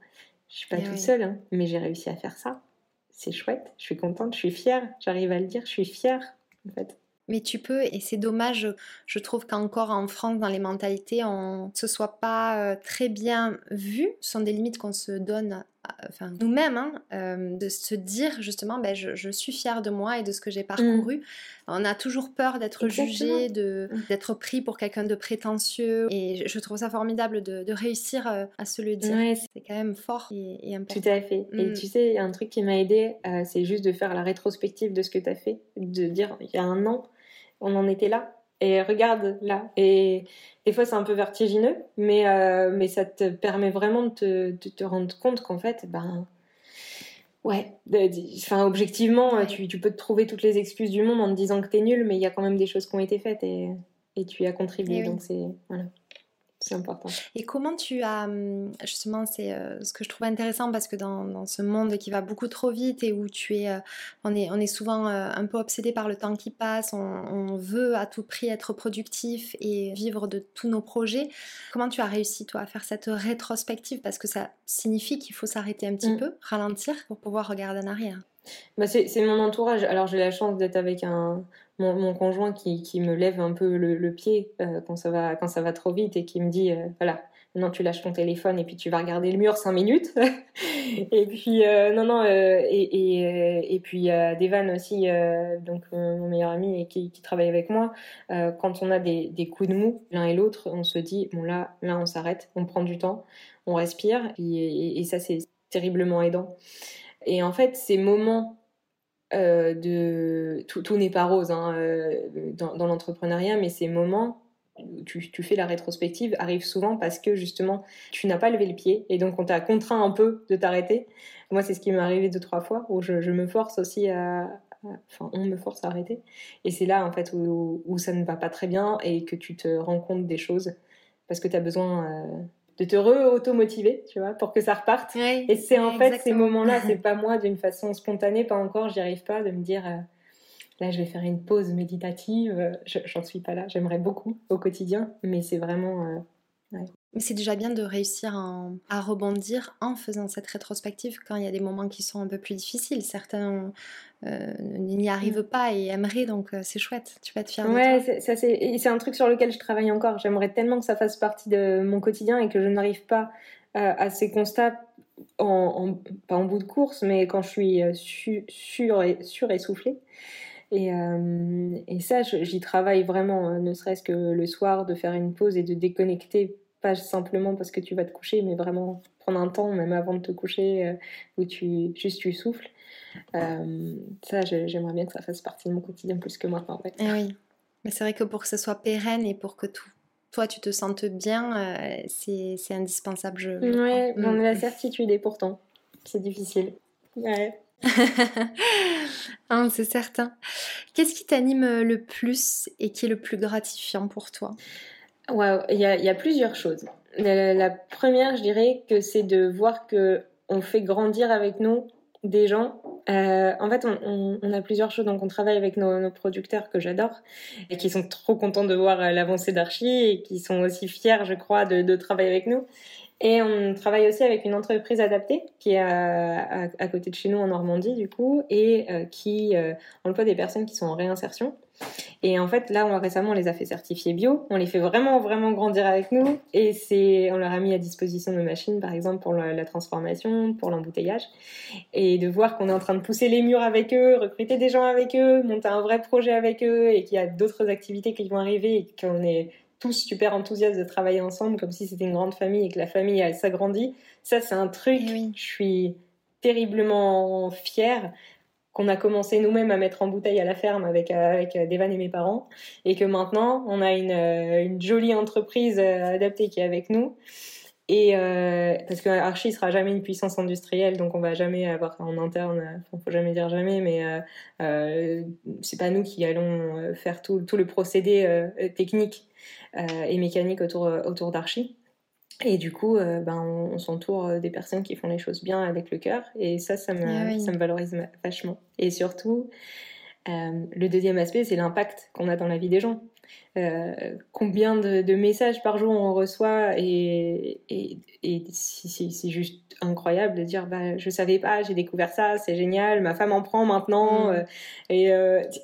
je suis pas toute seule, hein, mais j'ai réussi à faire ça. C'est chouette, je suis contente, je suis fière, j'arrive à le dire, je suis fière en fait mais tu peux, et c'est dommage, je trouve qu'encore en France, dans les mentalités, on ne se soit pas euh, très bien vu. Ce sont des limites qu'on se donne enfin, nous-mêmes, hein, euh, de se dire justement, ben, je, suis fière de moi et de ce que j'ai parcouru. Mm. On a toujours peur d'être jugé, mm. d'être pris pour quelqu'un de prétentieux. Et je trouve ça formidable de, réussir euh, à se le dire. c'est quand même fort et, important. Tout à fait. Et mm. tu sais, il y a un truc qui m'a aidé, c'est juste de faire la rétrospective de ce que tu as fait, de dire, il y a un an, on en était là. Et regarde là. Et des fois, c'est un peu vertigineux, mais, euh, mais ça te permet vraiment de te, de te rendre compte qu'en fait, ben. Ouais, enfin, objectivement, Tu, tu, peux te trouver toutes les excuses du monde en te disant que t'es nul, mais il y a quand même des choses qui ont été faites et, et tu y as contribué. Eh donc, c'est. Voilà. C'est important. Et comment tu as, hum, justement, c'est euh, ce que je trouve intéressant parce que dans, dans, ce monde qui va beaucoup trop vite et où tu es, euh, on, est, on est souvent euh, un peu obsédé par le temps qui passe, on, veut à tout prix être productif et vivre de tous nos projets. Comment tu as réussi, toi, à faire cette rétrospective? Parce que ça signifie qu'il faut s'arrêter un petit mm. peu, ralentir pour pouvoir regarder en arrière. Bah c'est mon entourage. Alors j'ai la chance d'être avec un, mon, conjoint qui, qui, me lève un peu le, pied euh, quand, ça va, quand ça va trop vite et qui me dit euh, voilà, maintenant tu lâches ton téléphone et puis tu vas regarder le mur 5 minutes. et puis, euh, non, non, et, et, puis Devan aussi, donc mon meilleur ami et qui, qui travaille avec moi, quand on a des, des coups de mou, l'un et l'autre, on se dit bon, là, là on s'arrête, on prend du temps, on respire, et, et ça c'est terriblement aidant. Et en fait, ces moments euh, de tout, n'est pas rose hein, euh, dans, l'entrepreneuriat, mais ces moments où tu, fais la rétrospective arrivent souvent parce que justement tu n'as pas levé le pied et donc on t'a contraint un peu de t'arrêter. Moi, c'est ce qui m'est arrivé deux trois fois où je, me force aussi à, enfin on me force à arrêter et c'est là en fait où, où, ça ne va pas très bien et que tu te rends compte des choses parce que tu as besoin euh, de te re-automotiver, tu vois, pour que ça reparte. et c'est en fait ces moments-là, c'est pas moi d'une façon spontanée, pas encore, j'y arrive pas de me dire euh, là je vais faire une pause méditative, j'en suis pas là, j'aimerais beaucoup au quotidien, mais c'est vraiment euh, mais c'est déjà bien de réussir à rebondir en faisant cette rétrospective quand il y a des moments qui sont un peu plus difficiles. Certains euh, n'y arrivent mm. pas et aimeraient, donc euh, c'est chouette. Tu vas te fier ouais, ça c'est un truc sur lequel je travaille encore. J'aimerais tellement que ça fasse partie de mon quotidien et que je n'arrive pas euh, à ces constats, en, pas en bout de course, mais quand je suis su, sur et, suressoufflée. Et, et ça, j'y travaille vraiment, ne serait-ce que le soir, de faire une pause et de déconnecter pas simplement parce que tu vas te coucher, mais vraiment prendre un temps, même avant de te coucher, euh, où tu juste tu souffles. Euh, ça, j'aimerais bien que ça fasse partie de mon quotidien plus que maintenant. En fait. Eh oui, mais c'est vrai que pour que ce soit pérenne et pour que tout, toi tu te sentes bien, euh, c'est indispensable. Je ouais, j'en ai la certitude et pourtant, c'est difficile. Ouais. ah, c'est certain. Qu'est-ce qui t'anime le plus et qui est le plus gratifiant pour toi? Il y, a, plusieurs choses. La, première, je dirais que c'est de voir que on fait grandir avec nous des gens. Euh, en fait, on, a plusieurs choses. Donc, on travaille avec nos, producteurs que j'adore et qui sont trop contents de voir euh, l'avancée d'Archie et qui sont aussi fiers, je crois, de, travailler avec nous. Et on travaille aussi avec une entreprise adaptée qui est à, côté de chez nous en Normandie, du coup, et qui emploie des personnes qui sont en réinsertion. Et en fait, là, on, récemment, on les a fait certifier bio. On les fait vraiment, vraiment grandir avec nous. Et c'est, on leur a mis à disposition nos machines, par exemple, pour la, transformation, pour l'embouteillage. Et de voir qu'on est en train de pousser les murs avec eux, recruter des gens avec eux, monter un vrai projet avec eux et qu'il y a d'autres activités qui vont arriver et qu'on est tous super enthousiastes de travailler ensemble comme si c'était une grande famille et que la famille, elle s'agrandit. Ça, c'est un truc, eh je suis terriblement fière qu'on a commencé nous-mêmes à mettre en bouteille à la ferme avec, euh, avec euh, Devan et mes parents, et que maintenant on a une, euh, jolie entreprise adaptée qui est avec nous. Et parce que Archie sera jamais une puissance industrielle, donc on va jamais avoir en interne, faut jamais dire jamais, mais euh, c'est pas nous qui allons faire tout, tout le procédé technique et mécanique autour, autour d'Archie. Et du coup, euh, ben, on, s'entoure euh, des personnes qui font les choses bien avec le cœur. Et ça, ça me, ah ça me valorise vachement. Et surtout, euh, le deuxième aspect, c'est l'impact qu'on a dans la vie des gens. combien de, messages par jour on reçoit et, et, et c'est juste incroyable de dire bah, je savais pas, j'ai découvert ça, c'est génial, ma femme en prend maintenant. Mm. et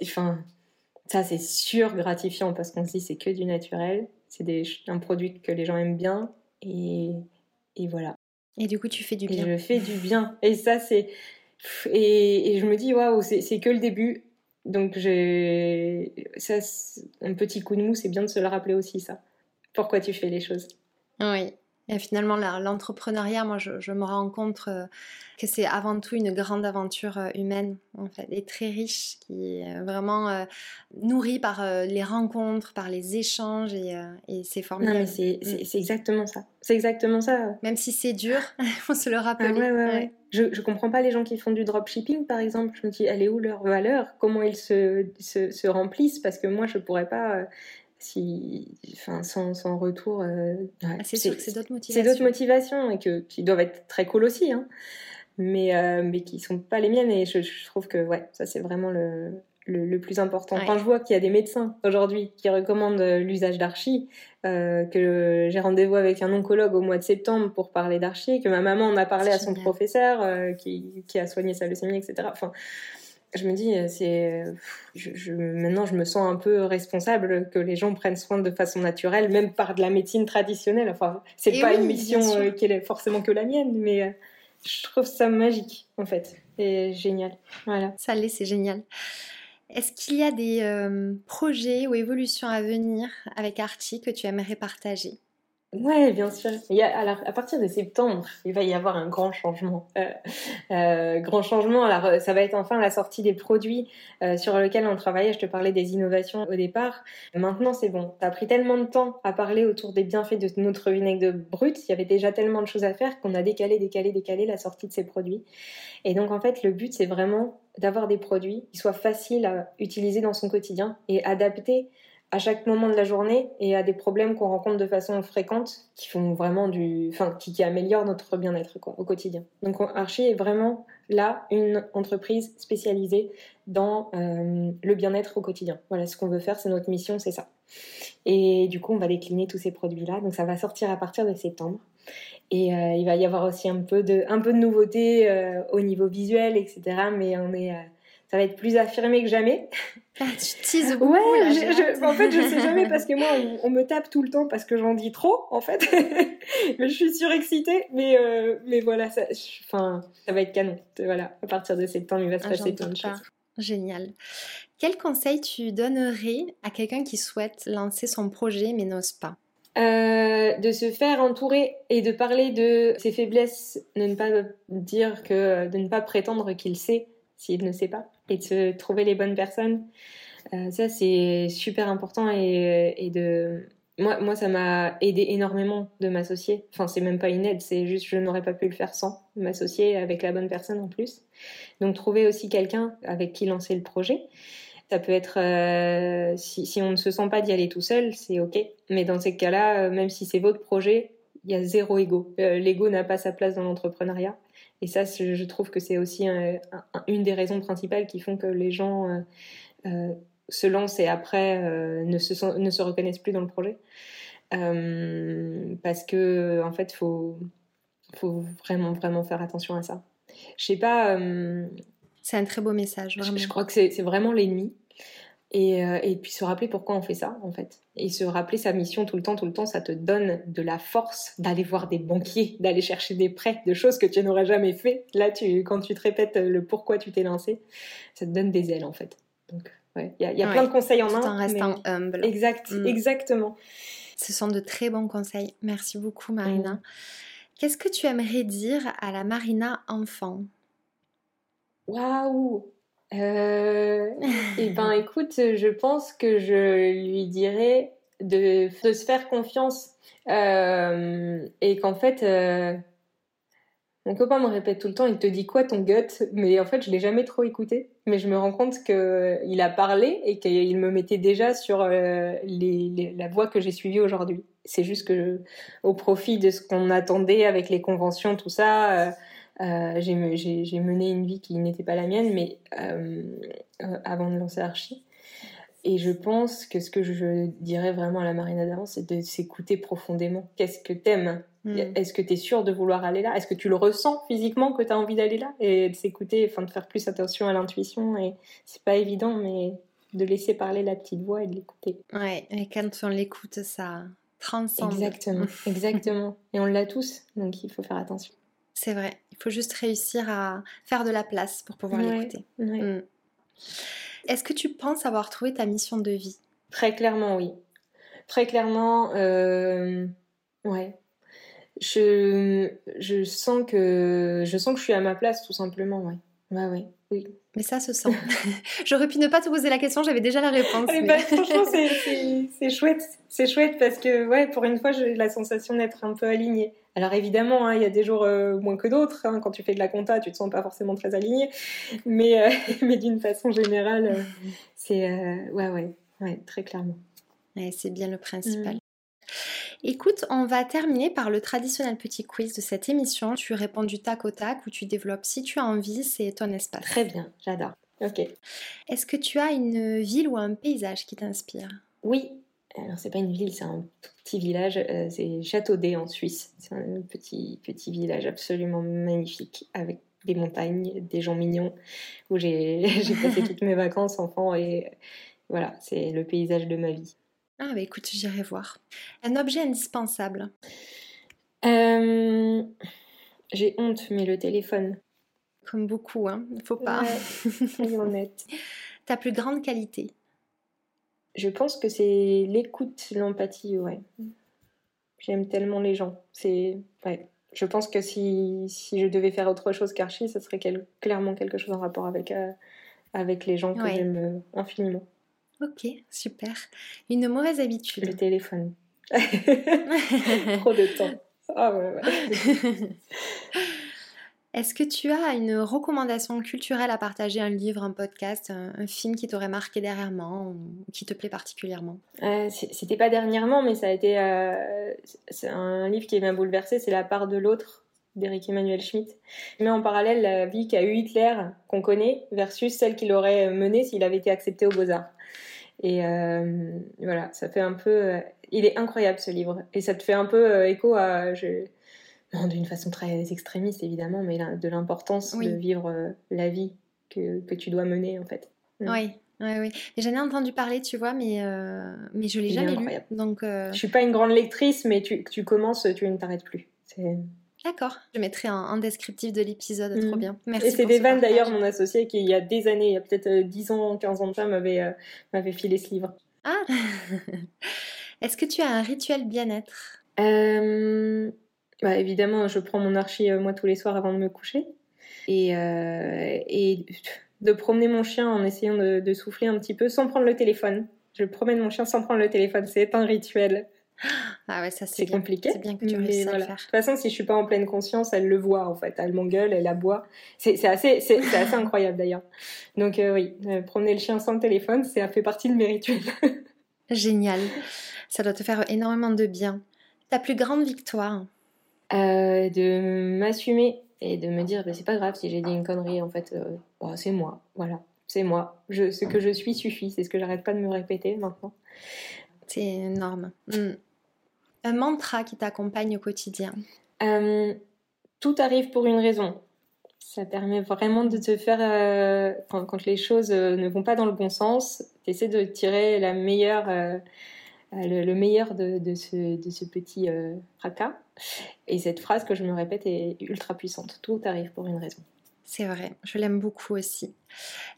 enfin, ça c'est sûr gratifiant parce qu'on se dit c'est que du naturel, c'est un produit que les gens aiment bien et, et voilà. Et du coup, tu fais du bien. Et je fais du bien. Et ça, c'est. Et, et, je me dis, waouh, c'est que le début. Donc, j'ai. Ça, un petit coup de mou, c'est bien de se le rappeler aussi, ça. Pourquoi tu fais les choses. Oui. Et finalement, l'entrepreneuriat, moi, je, me rends compte euh, que c'est avant tout une grande aventure euh, humaine, en fait, et très riche, qui est vraiment euh, nourrie par les rencontres, par les échanges, et, c'est formidable. Non, mais mm. c'est exactement ça. C'est exactement ça. Même si c'est dur, il faut se le rappeler. Ah ouais, ouais, Je, ne comprends pas les gens qui font du dropshipping, par exemple. Je me dis, elle est où leur valeur? Comment ils se, se, se, remplissent? Parce que moi, je pourrais pas si, enfin, sans, sans retour. Euh, ah, c'est sûr que c'est d'autres motivations. C'est d'autres motivations et que, qui doivent être très cool aussi, hein, mais, euh, mais qui sont pas les miennes. Et je, trouve que ouais, ça c'est vraiment le, le, plus important. Quand je vois qu'il y a des médecins aujourd'hui qui recommandent l'usage d'archi, euh, que j'ai rendez-vous avec un oncologue au mois de septembre pour parler d'archi, que ma maman en a parlé à son professeur qui, qui, a soigné sa leucémie, etc. Enfin, je me dis, euh, c'est, je, maintenant je me sens un peu responsable que les gens prennent soin de façon naturelle, même par de la médecine traditionnelle. Enfin, c'est pas une mission euh, qui est forcément que la mienne, mais euh, je trouve ça magique en fait, et génial. Voilà. Ça l'est, c'est génial. Est-ce qu'il y a des projets ou évolutions à venir avec Archie que tu aimerais partager? Ouais, bien sûr. Il à partir de septembre, il va y avoir un grand changement. Euh, euh, grand changement. Alors, euh, ça va être enfin la sortie des produits sur lesquels on travaillait. Je te parlais des innovations au départ. Maintenant, c'est bon. Ça a pris tellement de temps à parler autour des bienfaits de notre vinaigre brut. Il y avait déjà tellement de choses à faire qu'on a décalé, décalé, décalé la sortie de ces produits. Et donc, en fait, le but, c'est vraiment d'avoir des produits qui soient faciles à utiliser dans son quotidien et adaptés à chaque moment de la journée et à des problèmes qu'on rencontre de façon fréquente qui font vraiment du, enfin, qui, améliorent notre bien-être au quotidien. Donc Archie est vraiment là une entreprise spécialisée dans euh, le bien-être au quotidien. Voilà ce qu'on veut faire, c'est notre mission, c'est ça. Et du coup, on va décliner tous ces produits-là. Donc ça va sortir à partir de septembre. Et euh, il va y avoir aussi un peu de, un peu de nouveautés euh, au niveau visuel, etc. Mais ça va être plus affirmé que jamais. Ah, tu teases beaucoup. Ouais, en fait, je sais jamais parce que moi, on, me tape tout le temps parce que j'en dis trop, en fait. mais je suis surexcitée. Mais, euh, mais voilà, ça, enfin, ça va être canon. Voilà, à partir de septembre, il va se ah, passer plein de choses. Génial. Quel conseil tu donnerais à quelqu'un qui souhaite lancer son projet mais n'ose pas? Euh, de se faire entourer et de parler de ses faiblesses, de ne pas dire que, de ne pas prétendre qu'il sait s'il ne sait pas et de trouver les bonnes personnes. Euh, ça, c'est super important et, et, de. Moi, moi ça m'a aidé énormément de m'associer. Enfin, c'est même pas une aide, c'est juste je n'aurais pas pu le faire sans m'associer avec la bonne personne en plus. Donc, trouver aussi quelqu'un avec qui lancer le projet. Ça peut être, euh, si, si, on ne se sent pas d'y aller tout seul, c'est ok. Mais dans ces cas-là, euh, même si c'est votre projet, il y a zéro ego. L'ego n'a pas sa place dans l'entrepreneuriat. Et ça, je trouve que c'est aussi une des raisons principales qui font que les gens euh, euh, se lancent et après euh, ne, se ne se reconnaissent plus dans le projet. parce que en fait, faut faut vraiment vraiment faire attention à ça. Je sais pas. c'est un très beau message. Je, je, crois que c'est vraiment l'ennemi. Et, et, puis se rappeler pourquoi on fait ça en fait. Et se rappeler sa mission tout le temps, tout le temps, ça te donne de la force d'aller voir des banquiers, d'aller chercher des prêts, de choses que tu n'aurais jamais fait. Là, tu, quand tu te répètes le pourquoi tu t'es lancé, ça te donne des ailes en fait. Donc il y a, y a plein de conseils en main. Tout restant humble. Exact, mm. exactement. Ce sont de très bons conseils. Merci beaucoup, Marina. Mm. Qu'est-ce que tu aimerais dire à la Marina enfant? Waouh euh, Eh ben, écoute, je pense que je lui dirais de, de se faire confiance euh, et qu'en fait, euh, mon copain me répète tout le temps, il te dit quoi ton gut? Mais en fait, je l'ai jamais trop écouté. Mais je me rends compte qu'il a parlé et qu'il me mettait déjà sur euh, la voie que j'ai suivie aujourd'hui. C'est juste que, au profit de ce qu'on attendait avec les conventions, tout ça, euh, euh, j'ai mené une vie qui n'était pas la mienne, mais avant de lancer Archie. Et je pense que ce que je dirais vraiment à la Marina d'avant, c'est de s'écouter profondément. Qu'est-ce que t'aimes? Mm. Est-ce que tu es sûr de vouloir aller là? Est-ce que tu le ressens physiquement que tu as envie d'aller là? Et de s'écouter, enfin de faire plus attention à l'intuition. Et c'est pas évident, mais de laisser parler la petite voix et de l'écouter. Ouais, et quand on l'écoute, ça transcende. Exactement, exactement. Et on l'a tous, donc il faut faire attention. C'est vrai, il faut juste réussir à faire de la place pour pouvoir l'écouter. Mm. Est-ce que tu penses avoir trouvé ta mission de vie? Très clairement, oui. Très clairement, euh... ouais je, je, sens que, je sens que je suis à ma place, tout simplement, ouais. Ouais, ouais, oui. Mais ça se sent. J'aurais pu ne pas te poser la question, j'avais déjà la réponse. Ben, franchement, c'est chouette. C'est chouette parce que, ouais, pour une fois, j'ai la sensation d'être un peu alignée. Alors évidemment, hein, il y a des jours euh, moins que d'autres. Hein. quand tu fais de la compta, tu te sens pas forcément très aligné. Mais, euh, mais d'une façon générale, euh, c'est... ouais, ouais, ouais, très clairement. Ouais, c'est bien le principal. Mm. Écoute, on va terminer par le traditionnel petit quiz de cette émission. Tu réponds du tac au tac ou tu développes si tu as envie, c'est ton espace. Très bien, j'adore. Ok. Est-ce que tu as une ville ou un paysage qui t'inspire? Oui. Alors c'est pas une ville, c'est un petit village, euh, c'est Châteaudet en Suisse. C'est un petit petit village absolument magnifique avec des montagnes, des gens mignons où j'ai passé toutes mes vacances enfant et voilà, c'est le paysage de ma vie. Ah bah écoute, j'irai voir. Un objet indispensable? Euh, J'ai honte, mais le téléphone. Comme beaucoup, hein. Faut pas. soyons honnêtes. Ta plus grande qualité? Je pense que c'est l'écoute, l'empathie, ouais. J'aime tellement les gens. C'est... Ouais. Je pense que si, si je devais faire autre chose qu'Archie, ce serait clairement quelque chose en rapport avec, euh, avec les gens que j'aime euh, infiniment. Ok, super. Une mauvaise habitude. Le téléphone. Trop de temps. Ah ouais, ouais. Est-ce que tu as une recommandation culturelle à partager, un livre, un podcast, un, film qui t'aurait marqué dernièrement ou qui te plaît particulièrement? Euh, C'était pas dernièrement, mais ça a été euh, un livre qui m'a bouleversé, c'est La part de l'autre d'Eric Emmanuel Schmitt. Mais en parallèle la vie qu'a eu Hitler, qu'on connaît, versus celle qu'il aurait menée s'il avait été accepté aux Beaux-Arts. Et euh, voilà, ça fait un peu. Il est incroyable ce livre. Et ça te fait un peu écho à. Non, d'une façon très extrémiste évidemment, mais de l'importance de vivre la vie que, que, tu dois mener en fait. Mm. Oui, oui, oui. J'en ai entendu parler, tu vois, mais, mais je l'ai jamais lu. Donc, Je suis pas une grande lectrice, mais tu, tu commences, tu ne t'arrêtes plus. D'accord. Je mettrai un, descriptif de l'épisode, trop mm. bien. Merci. Et c'est des vannes d'ailleurs, mon associé, qui il y a des années, il y a peut-être 10 euh, ans, 15 ans de ça, m'avait euh, filé ce livre. Ah Est-ce que tu as un rituel bien-être? Euh, bah, Évidemment, je prends mon archi moi tous les soirs avant de me coucher. Et, et de promener mon chien en essayant de, de souffler un petit peu sans prendre le téléphone. Je promène mon chien sans prendre le téléphone. C'est un rituel. Ah ouais, ça c'est compliqué. C'est bien que tu réussisses à le faire. De toute façon, si je suis pas en pleine conscience, elle le voit en fait. Elle m'engueule, elle aboie. C'est assez, c'est assez incroyable d'ailleurs. Donc euh, oui, euh, promener le chien sans le téléphone, ça fait partie de mes rituels. Génial. Ça doit te faire énormément de bien. Ta plus grande victoire euh, De m'assumer et de me dire, bah, c'est pas grave si j'ai dit une connerie. En fait, bah, c'est moi. Voilà, c'est moi. Je, ce que je suis suffit. C'est ce que j'arrête pas de me répéter maintenant. C'est énorme. Mm. Un mantra qui t'accompagne au quotidien euh, Tout arrive pour une raison. Ça permet vraiment de te faire, euh, quand, les choses ne vont pas dans le bon sens, tu essaies de tirer la meilleure, le, meilleur de, de, ce, de, ce, petit fracas. Et cette phrase que je me répète est ultra puissante. Tout arrive pour une raison. C'est vrai, je l'aime beaucoup aussi.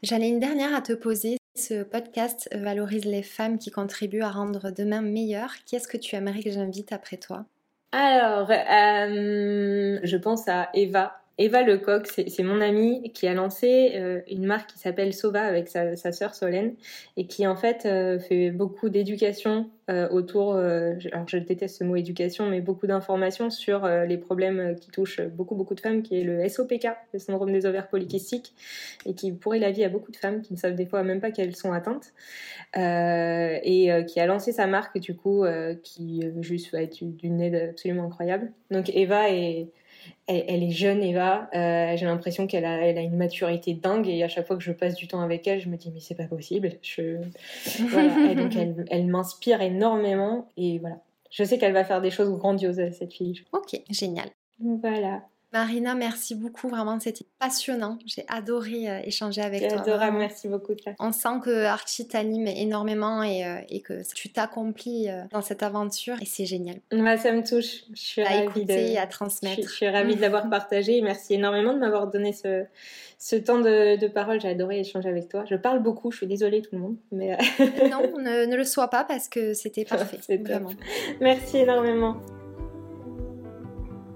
J'en ai une dernière à te poser. Ce podcast valorise les femmes qui contribuent à rendre demain meilleur. Qui est-ce que tu aimerais que j'invite après toi? Alors, euh, je pense à Eva Eva Lecoq, c'est mon amie qui a lancé euh, une marque qui s'appelle Sova avec sa, sœur Solène et qui en fait euh, fait beaucoup d'éducation euh, autour, alors je déteste ce mot éducation, mais beaucoup d'informations sur les problèmes qui touchent beaucoup beaucoup de femmes, qui est le SOPK, le syndrome des ovaires polykystiques, et qui pourrit la vie à beaucoup de femmes qui ne savent des fois même pas qu'elles sont atteintes, et qui a lancé sa marque du coup, qui juste va être d'une aide absolument incroyable. Donc Eva est elle, est jeune, Eva. Euh, j'ai l'impression qu'elle a, elle a une maturité dingue et à chaque fois que je passe du temps avec elle, je me dis mais c'est pas possible. Je... Voilà. donc elle, elle m'inspire énormément et voilà. Je sais qu'elle va faire des choses grandioses cette fille. Ok, génial. Voilà. Marina, merci beaucoup. Vraiment, c'était passionnant. J'ai adoré euh, échanger avec toi. Adorable, merci beaucoup. On sent que Archie t'anime énormément et, euh, et, que tu t'accomplis euh, dans cette aventure et c'est génial. Bah, ça me touche. Je suis à ravie de... à transmettre. Je, suis ravie de l'avoir partagé. Merci énormément de m'avoir donné ce, ce temps de, parole. J'ai adoré échanger avec toi. Je parle beaucoup. Je suis désolée tout le monde, mais non, ne, ne, le sois pas parce que c'était parfait. vraiment. Merci énormément.